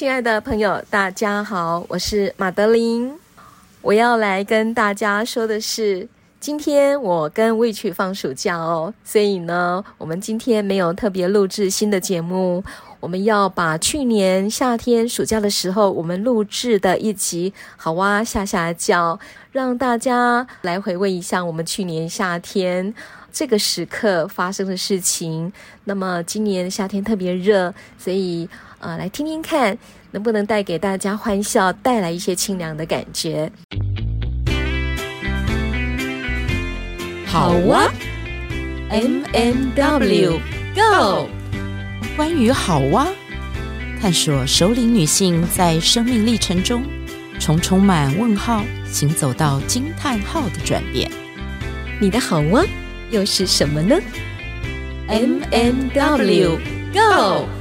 亲爱的朋友，大家好，我是马德琳。我要来跟大家说的是，今天我跟 Witch 放暑假哦，所以呢，我们今天没有特别录制新的节目。我们要把去年夏天暑假的时候我们录制的一集好哇下下叫，让大家来回味一下我们去年夏天这个时刻发生的事情。那么今年夏天特别热，所以。呃，来听听看，能不能带给大家欢笑，带来一些清凉的感觉？好哇，M&W Go！关于好哇，探索首领女性在生命历程中，从充满问号行走到惊叹号的转变。你的好哇又是什么呢？M&W Go！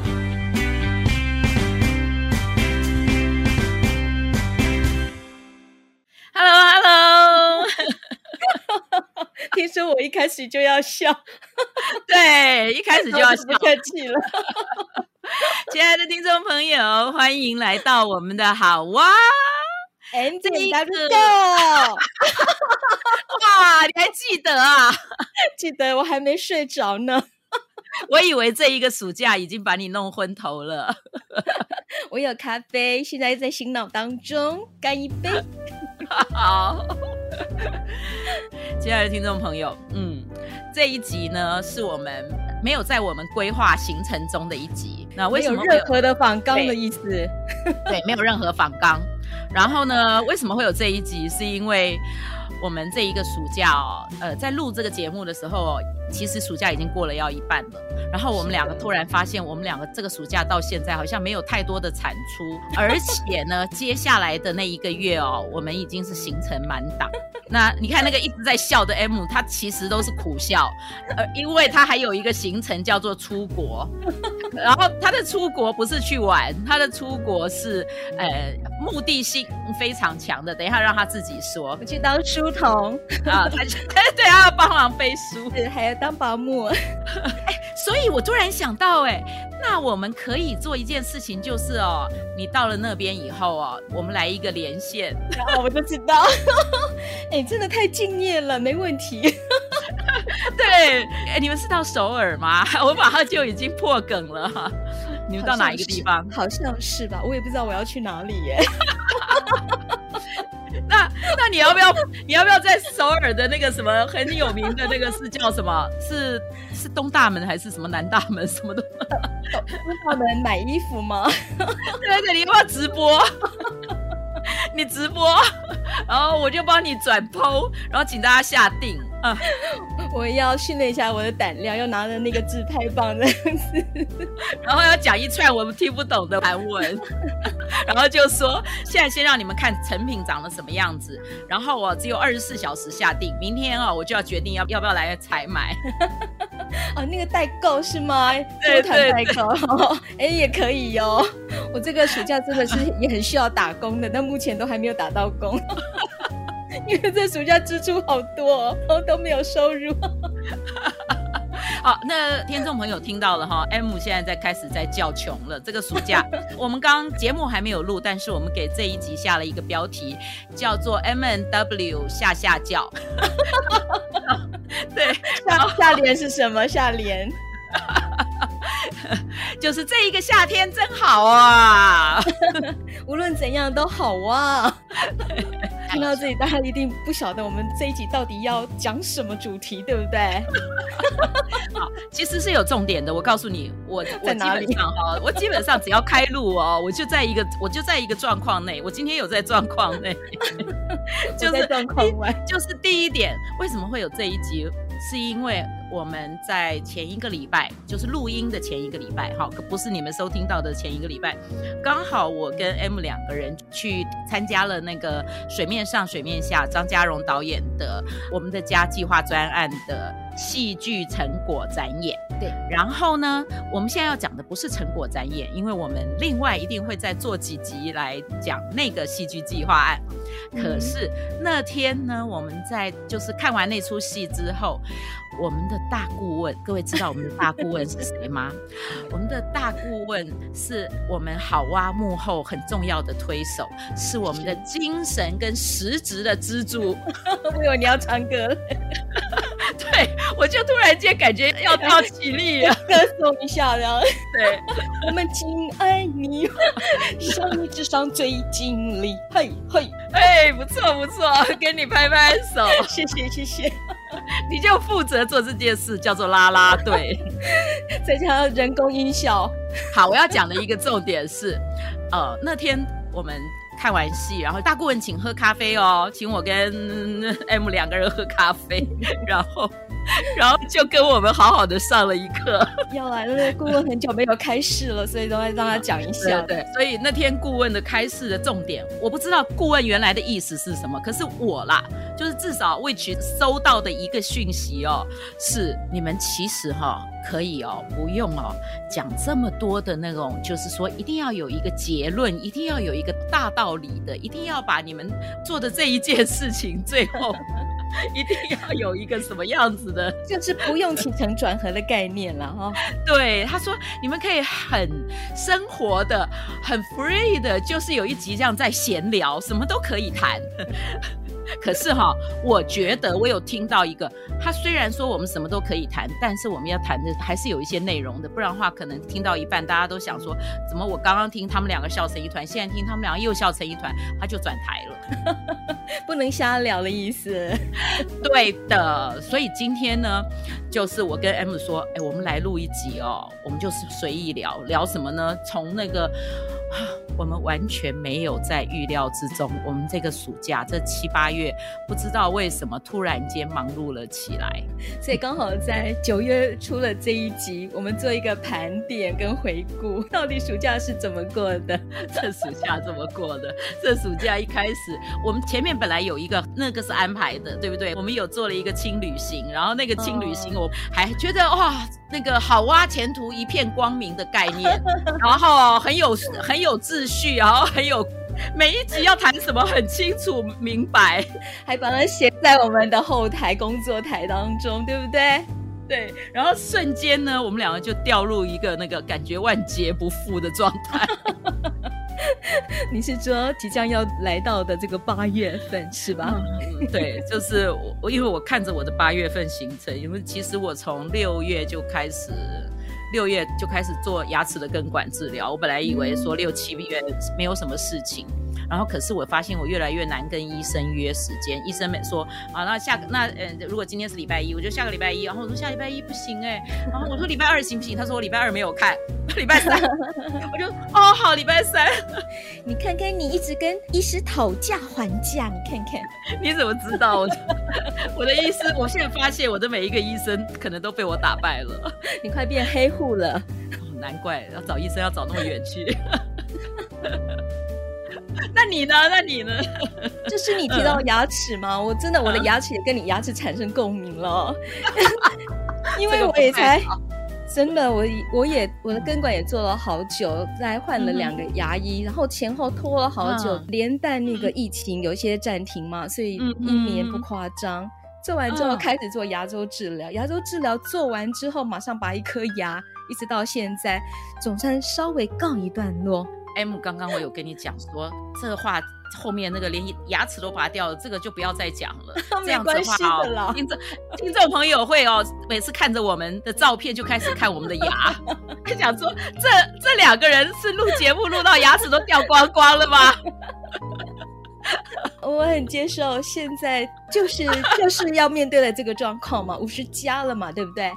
听说我一开始就要笑，对，一开始就要笑，不客气了。亲爱的听众朋友，欢迎来到我们的好哇，M 这一个，哇，你还记得啊？记得，我还没睡着呢。我以为这一个暑假已经把你弄昏头了。我有咖啡，现在在醒脑当中，干一杯。好。亲爱的听众朋友，嗯，这一集呢是我们没有在我们规划行程中的一集。那为什么没有任何的反纲的意思？对，没有任何反纲。然后呢，为什么会有这一集？是因为我们这一个暑假哦，呃，在录这个节目的时候。其实暑假已经过了要一半了，然后我们两个突然发现，我们两个这个暑假到现在好像没有太多的产出，而且呢，接下来的那一个月哦，我们已经是行程满档。那你看那个一直在笑的 M，他其实都是苦笑，呃，因为他还有一个行程叫做出国，然后他的出国不是去玩，他的出国是呃目的性非常强的。等一下让他自己说，我去当时书童啊，他 对，他要帮忙背书，对，还要。当保姆，哎，所以我突然想到，哎，那我们可以做一件事情，就是哦，你到了那边以后哦，我们来一个连线，然后我就知道，哎，真的太敬业了，没问题。对，哎，你们是到首尔吗？我马上就已经破梗了。你们到哪一个地方？好像是吧，我也不知道我要去哪里耶。那那你要不要你要不要在首尔的那个什么很有名的那个是叫什么？是是东大门还是什么南大门？什么的？东大门买衣服吗？对对，你要不要直播？你直播，然后我就帮你转 PO，然后请大家下定。啊！我要训练一下我的胆量，要拿着那个自拍棒这样子，然后要讲一串我们听不懂的韩文，然后就说现在先让你们看成品长得什么样子，然后我只有二十四小时下定，明天啊我就要决定要要不要来采买。哦，那个代购是吗？对对代购，哎也可以哟。我这个暑假真的是也很需要打工的，但目前都还没有打到工。因为这暑假支出好多，然后都没有收入。好，那听众朋友听到了哈，M 现在在开始在叫穷了。这个暑假 我们刚节目还没有录，但是我们给这一集下了一个标题，叫做 M N W 下下叫。对，下下联是什么？下联就是这一个夏天真好啊，无论怎样都好啊。听到这里，大家一定不晓得我们这一集到底要讲什么主题，对不对？好，其实是有重点的。我告诉你，我我基本上哈，我基本上只要开路哦，我就在一个我就在一个状况内。我今天有在状况内，就是状况外。就是第一点，为什么会有这一集？是因为。我们在前一个礼拜，就是录音的前一个礼拜，哈，可不是你们收听到的前一个礼拜，刚好我跟 M 两个人去参加了那个水面上水面下张嘉荣导演的《我们的家计划专案》的戏剧成果展演。对，然后呢，我们现在要讲的不是成果展演，因为我们另外一定会再做几集来讲那个戏剧计划案。可是那天呢，我们在就是看完那出戏之后，我们的大顾问，各位知道我们的大顾问是谁吗？我们的大顾问是我们好蛙幕后很重要的推手，是我们的精神跟实质的支柱。我以为你要唱歌。对，我就突然间感觉要到起立了，歌颂一下，然 后对，我们敬爱你，生命之上最尽力，嘿嘿，哎，不错不错，给你拍拍手，谢谢谢谢，你就负责做这件事，叫做拉拉队，再加上人工音效。好，我要讲的一个重点是，呃，那天我们。看完戏，然后大顾问请喝咖啡哦，请我跟 M 两个人喝咖啡，然后，然后就跟我们好好的上了一课。要来了，那顾问很久没有开示了，所以都要让他讲一下。对，对，所以那天顾问的开示的重点，我不知道顾问原来的意思是什么，可是我啦。就是至少 Which 收到的一个讯息哦，是你们其实哈、哦、可以哦，不用哦讲这么多的那种，就是说一定要有一个结论，一定要有一个大道理的，一定要把你们做的这一件事情最后 一定要有一个什么样子的，就是不用起承转合的概念了哈、哦。对，他说你们可以很生活的、很 free 的，就是有一集这样在闲聊，什么都可以谈。可是哈，我觉得我有听到一个，他虽然说我们什么都可以谈，但是我们要谈的还是有一些内容的，不然的话，可能听到一半，大家都想说，怎么我刚刚听他们两个笑成一团，现在听他们两个又笑成一团，他就转台了，不能瞎聊的意思。对的，所以今天呢，就是我跟 M 说，哎，我们来录一集哦，我们就是随意聊聊什么呢？从那个。我们完全没有在预料之中。我们这个暑假这七八月，不知道为什么突然间忙碌了起来，所以刚好在九月出了这一集，我们做一个盘点跟回顾，到底暑假是怎么过的？这暑假怎么过的？这暑假一开始，我们前面本来有一个那个是安排的，对不对？我们有做了一个轻旅行，然后那个轻旅行我还觉得哇，那个好哇，前途一片光明的概念，然后很有很有秩序。序，然后还有每一集要谈什么很清楚明白，还把它写在我们的后台工作台当中，对不对？对，然后瞬间呢，我们两个就掉入一个那个感觉万劫不复的状态。你是说即将要来到的这个八月份是吧？嗯、对，就是我，因为我看着我的八月份行程，因为其实我从六月就开始。六月就开始做牙齿的根管治疗，我本来以为说六七月没有什么事情。然后，可是我发现我越来越难跟医生约时间。医生没说啊，那下个那呃，如果今天是礼拜一，我就下个礼拜一。然后我说下礼拜一不行哎，然后我说礼拜二行不行？他说我礼拜二没有看，礼拜三 我就哦好，礼拜三。你看看你一直跟医师讨价还价，你看看 你怎么知道我的？我的医师，我现在发现我的每一个医生可能都被我打败了。你快变黑户了，哦，难怪要找医生要找那么远去。那你呢？那你呢？就是你提到牙齿吗？嗯、我真的我的牙齿也跟你牙齿产生共鸣了，因为我也才真的我我也我的根管也做了好久，再换了两个牙医，嗯、然后前后拖了好久，嗯、连带那个疫情有一些暂停嘛，所以一年不夸张。嗯、做完之后开始做牙周治疗，牙周治疗做完之后马上拔一颗牙，一直到现在总算稍微告一段落。M 刚刚我有跟你讲说，这个话后面那个连牙齿都拔掉了，这个就不要再讲了。这样子的话哦，听众听众朋友会哦，每次看着我们的照片就开始看我们的牙，他想说这这两个人是录节目录到牙齿都掉光光了吗？我很接受，现在就是就是要面对的这个状况嘛，五十加了嘛，对不对？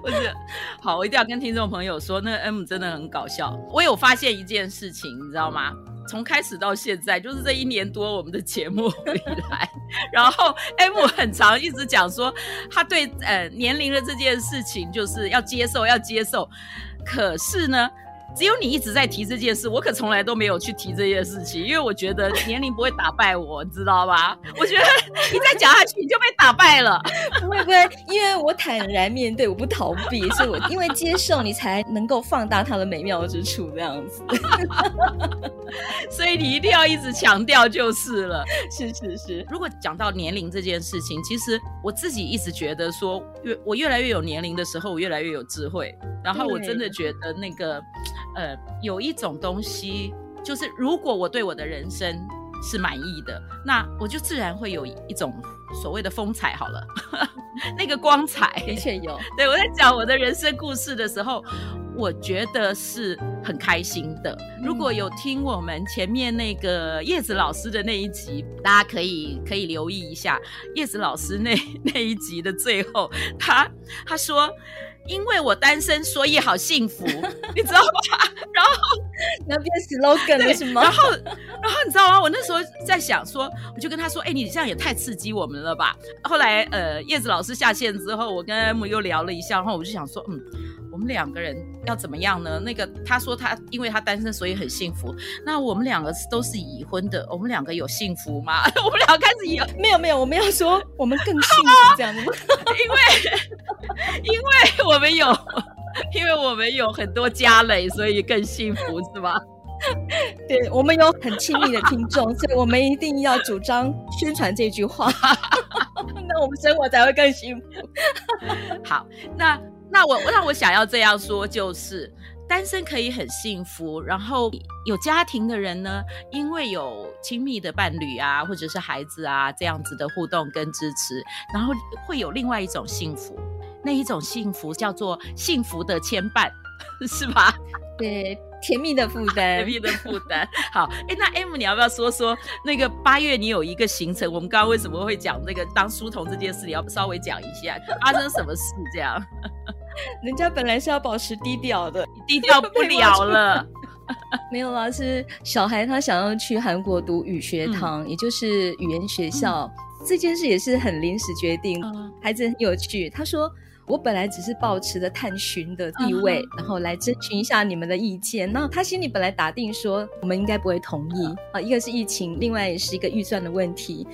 不是，好，我一定要跟听众朋友说，那个 M 真的很搞笑。我有发现一件事情，你知道吗？从开始到现在，就是这一年多我们的节目 以来，然后 M 很常一直讲说，他对呃年龄的这件事情就是要接受，要接受。可是呢，只有你一直在提这件事，我可从来都没有去提这件事情，因为我觉得年龄不会打败我，你知道吧？我觉得你再讲下去，你就被打败了。不会不会，因为我坦然面对，我不逃避，所以我因为接受你才能够放大它的美妙之处，这样子。所以你一定要一直强调就是了。是是是。如果讲到年龄这件事情，其实我自己一直觉得说，越我越来越有年龄的时候，我越来越有智慧。然后我真的觉得那个。呃，有一种东西，就是如果我对我的人生是满意的，那我就自然会有一种所谓的风采。好了，那个光彩的确有。对，我在讲我的人生故事的时候，我觉得是很开心的。如果有听我们前面那个叶子老师的那一集，大家可以可以留意一下叶子老师那 那一集的最后，他他说。因为我单身，所以好幸福，你知道吗？然后那边 slogan 了什么？然后，然后你知道吗？我那时候在想说，我就跟他说：“哎，你这样也太刺激我们了吧？”后来，呃，叶子老师下线之后，我跟 M 又聊了一下，然后我就想说，嗯。我们两个人要怎么样呢？那个他说他因为他单身所以很幸福。那我们两个都是已婚的，我们两个有幸福吗？我们两个开始有 没有没有，我们要说我们更幸福这样子？因为因为我们有因为我们有很多家累，所以更幸福是吧？对，我们有很亲密的听众，所以我们一定要主张宣传这句话，那我们生活才会更幸福。好，那。那我那我想要这样说，就是单身可以很幸福，然后有家庭的人呢，因为有亲密的伴侣啊，或者是孩子啊这样子的互动跟支持，然后会有另外一种幸福，那一种幸福叫做幸福的牵绊，是吧？对，甜蜜的负担，甜蜜的负担。好，哎，那 M 你要不要说说那个八月你有一个行程？我们刚刚为什么会讲那个当书童这件事？你要稍微讲一下，发生什么事这样？人家本来是要保持低调的，低调不了了。没有啦，是小孩他想要去韩国读语学堂，嗯、也就是语言学校。嗯、这件事也是很临时决定，嗯、孩子很有趣。他说：“我本来只是保持着探寻的地位，嗯、然后来征询一下你们的意见。那他心里本来打定说，我们应该不会同意啊。一个是疫情，另外也是一个预算的问题。”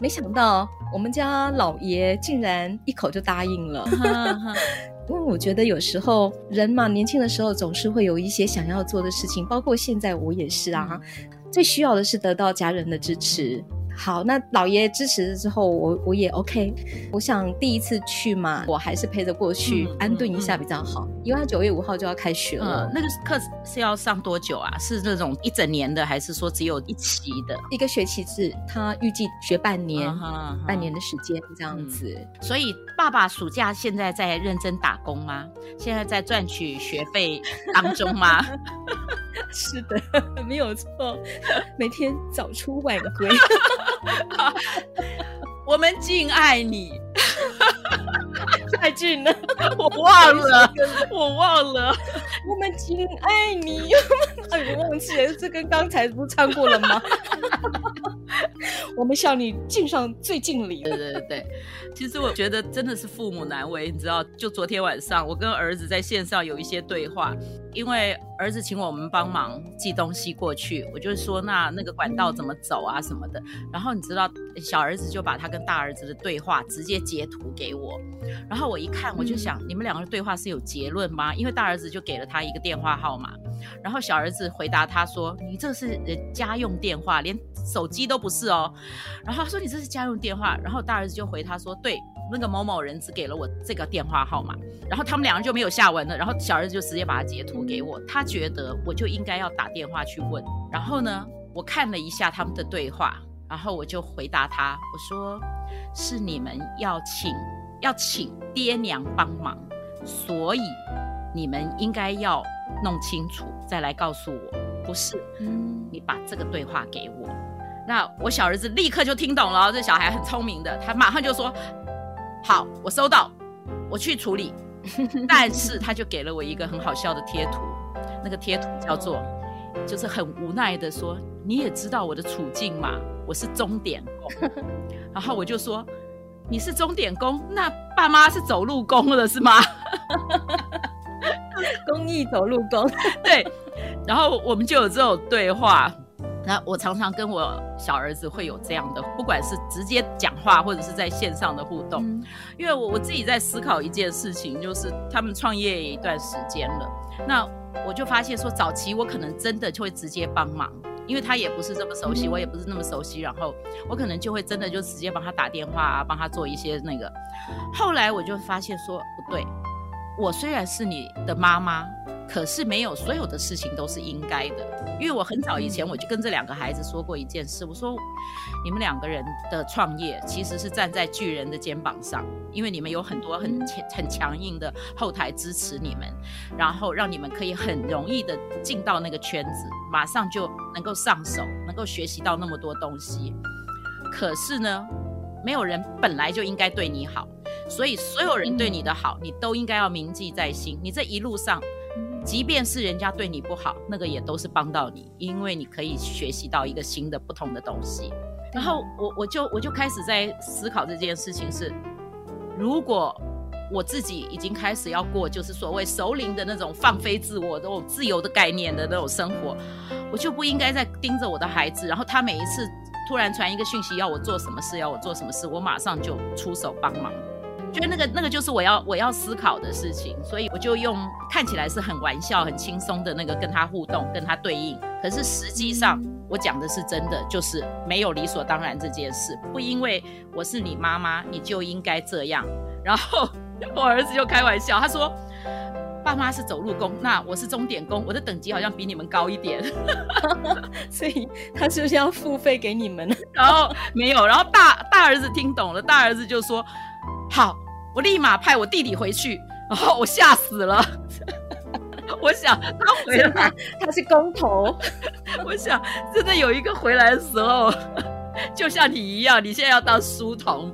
没想到我们家老爷竟然一口就答应了，因为我觉得有时候人嘛，年轻的时候总是会有一些想要做的事情，包括现在我也是啊，最需要的是得到家人的支持。好，那老爷支持了之后，我我也 OK。我想第一次去嘛，我还是陪着过去、嗯、安顿一下比较好，因为他九月五号就要开学了。嗯、那个课是要上多久啊？是那种一整年的，还是说只有一期的？一个学期制，他预计学半年，半年的时间这样子、嗯。所以爸爸暑假现在在认真打工吗？现在在赚取学费当中吗？是的，没有错，每天早出晚归。我们敬爱你，太近了，我忘了，我忘了，我们敬爱你，哎，我忘记了，这跟刚才不唱过了吗？我们向你敬上最敬礼。对 对对，其实我觉得真的是父母难为，你知道，就昨天晚上我跟儿子在线上有一些对话，因为儿子请我们帮忙寄东西过去，我就说那那个管道怎么走啊什么的，然后你知道小儿子就把他跟大儿子的对话直接截图给我，然后我一看我就想，你们两个的对话是有结论吗？因为大儿子就给了他一个电话号码，然后小儿子回答他说，你这是家用电话，连手机都不是哦，然后他说你这是家用电话，然后大儿子就回他说，对，那个某某人只给了我这个电话号码，然后他们两人就没有下文了，然后小儿子就直接把他截图给我，他觉得我就应该要打电话去问，然后呢，我看了一下他们的对话，然后我就回答他，我说是你们要请要请爹娘帮忙，所以你们应该要弄清楚再来告诉我，不是，嗯，你把这个对话给我。那我小儿子立刻就听懂了，这小孩很聪明的，他马上就说：“好，我收到，我去处理。”但是他就给了我一个很好笑的贴图，那个贴图叫做，就是很无奈的说：“你也知道我的处境嘛，我是钟点工。”然后我就说：“你是钟点工，那爸妈是走路工了是吗？” 公益走路工，对，然后我们就有这种对话。那我常常跟我小儿子会有这样的，不管是直接讲话，或者是在线上的互动，嗯、因为我我自己在思考一件事情，就是他们创业一段时间了，那我就发现说，早期我可能真的就会直接帮忙，因为他也不是这么熟悉，我也不是那么熟悉，然后我可能就会真的就直接帮他打电话啊，帮他做一些那个。后来我就发现说，不对，我虽然是你的妈妈。可是没有所有的事情都是应该的，因为我很早以前我就跟这两个孩子说过一件事，我说你们两个人的创业其实是站在巨人的肩膀上，因为你们有很多很强很强硬的后台支持你们，然后让你们可以很容易的进到那个圈子，马上就能够上手，能够学习到那么多东西。可是呢，没有人本来就应该对你好，所以所有人对你的好，你都应该要铭记在心。你这一路上。即便是人家对你不好，那个也都是帮到你，因为你可以学习到一个新的、不同的东西。然后我我就我就开始在思考这件事情是：如果我自己已经开始要过就是所谓熟龄的那种放飞自我、那种自由的概念的那种生活，我就不应该再盯着我的孩子，然后他每一次突然传一个讯息要我做什么事，要我做什么事，我马上就出手帮忙。觉得那个那个就是我要我要思考的事情，所以我就用看起来是很玩笑、很轻松的那个跟他互动、跟他对应。可是实际上我讲的是真的，就是没有理所当然这件事，不因为我是你妈妈你就应该这样。然后我儿子就开玩笑，他说：“爸妈是走路工，那我是钟点工，我的等级好像比你们高一点。”所以他是不是要付费给你们？然后没有，然后大大儿子听懂了，大儿子就说。好，我立马派我弟弟回去。然 后我吓死了，我想他回来，他是工头。我想真的有一个回来的时候，就像你一样，你现在要当书童。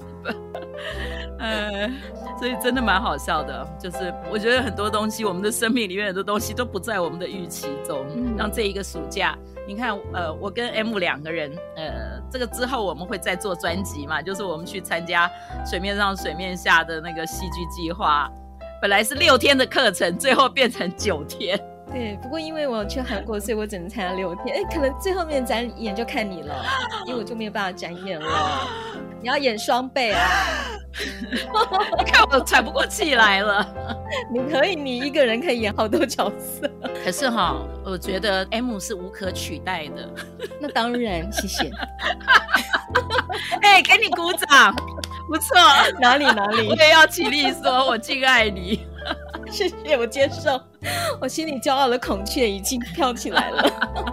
呃，所以真的蛮好笑的，就是我觉得很多东西，我们的生命里面很多东西都不在我们的预期中。让这一个暑假。你看，呃，我跟 M 两个人，呃，这个之后我们会再做专辑嘛，就是我们去参加水面上、水面下的那个戏剧计划，本来是六天的课程，最后变成九天。对，不过因为我去韩国，所以我只能参加六天。哎，可能最后面展演就看你了，因为我就没有办法展演了。你要演双倍啊！你看我喘不过气来了。你可以，你一个人可以演好多角色。可是哈，我觉得 M 是无可取代的。那当然，谢谢。哎，给你鼓掌，不错。哪里哪里？我也要起立说，我敬爱你。谢谢，我接受。我心里骄傲的孔雀已经飘起来了。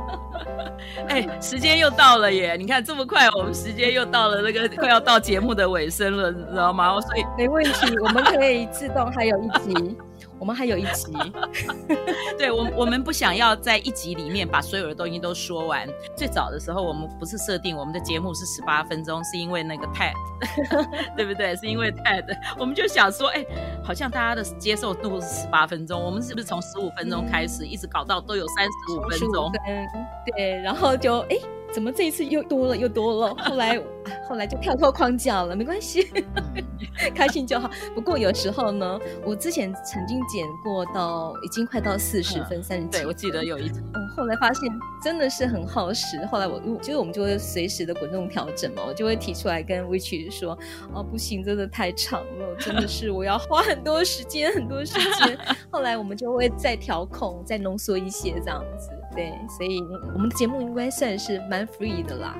哎，时间又到了耶！你看这么快，我们时间又到了那个快要到节目的尾声了，你知道吗？所以没问题，我们可以自动还有一集。我们还有一集，对，我我们不想要在一集里面把所有的东西都说完。最早的时候，我们不是设定我们的节目是十八分钟，是因为那个 TED，对不对？是因为 TED，我们就想说，哎，好像大家的接受度是十八分钟，我们是不是从十五分钟开始，一直搞到都有三十五分钟？对，然后就哎。怎么这一次又多了又多了？后来，后来就跳脱框架了，没关系，开心就好。不过有时候呢，我之前曾经剪过到已经快到四十分三十几，对，我记得有一次。嗯，后来发现真的是很耗时。后来我，就是我们就会随时的滚动调整嘛，我就会提出来跟 Witch 说，哦，不行，真的太长了，真的是我要花很多时间很多时间。后来我们就会再调控，再浓缩一些这样子。对，所以我们的节目应该算是蛮 free 的啦，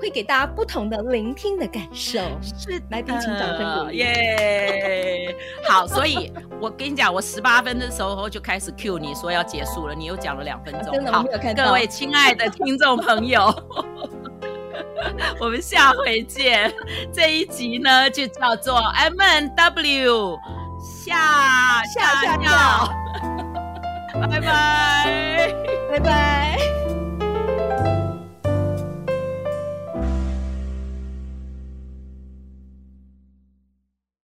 会给大家不同的聆听的感受。是，来宾请掌声鼓励。耶，好，所以我跟你讲，我十八分的时候就开始 cue 你说要结束了，你又讲了两分钟。真的，好，没有看到。各位亲爱的听众朋友，我们下回见。这一集呢，就叫做 M N W 下下下。拜拜。拜拜。